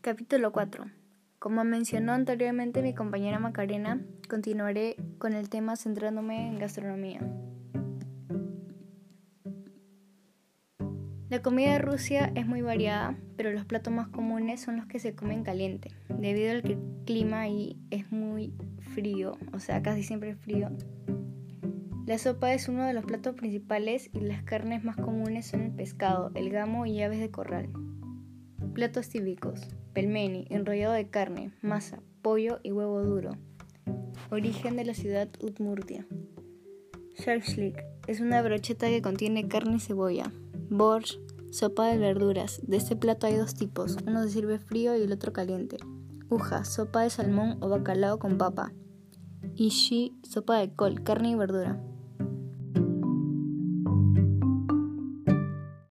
Capítulo 4. Como mencionó anteriormente mi compañera Macarena, continuaré con el tema centrándome en gastronomía. La comida de Rusia es muy variada, pero los platos más comunes son los que se comen caliente, debido al el clima ahí es muy frío, o sea, casi siempre frío. La sopa es uno de los platos principales y las carnes más comunes son el pescado, el gamo y aves de corral. Platos típicos: pelmeni, enrollado de carne, masa, pollo y huevo duro. Origen de la ciudad Udmurtia. Shashlik es una brocheta que contiene carne y cebolla. Borscht, sopa de verduras. De este plato hay dos tipos, uno se sirve frío y el otro caliente. Uja, sopa de salmón o bacalao con papa. Ishi, sopa de col, carne y verdura.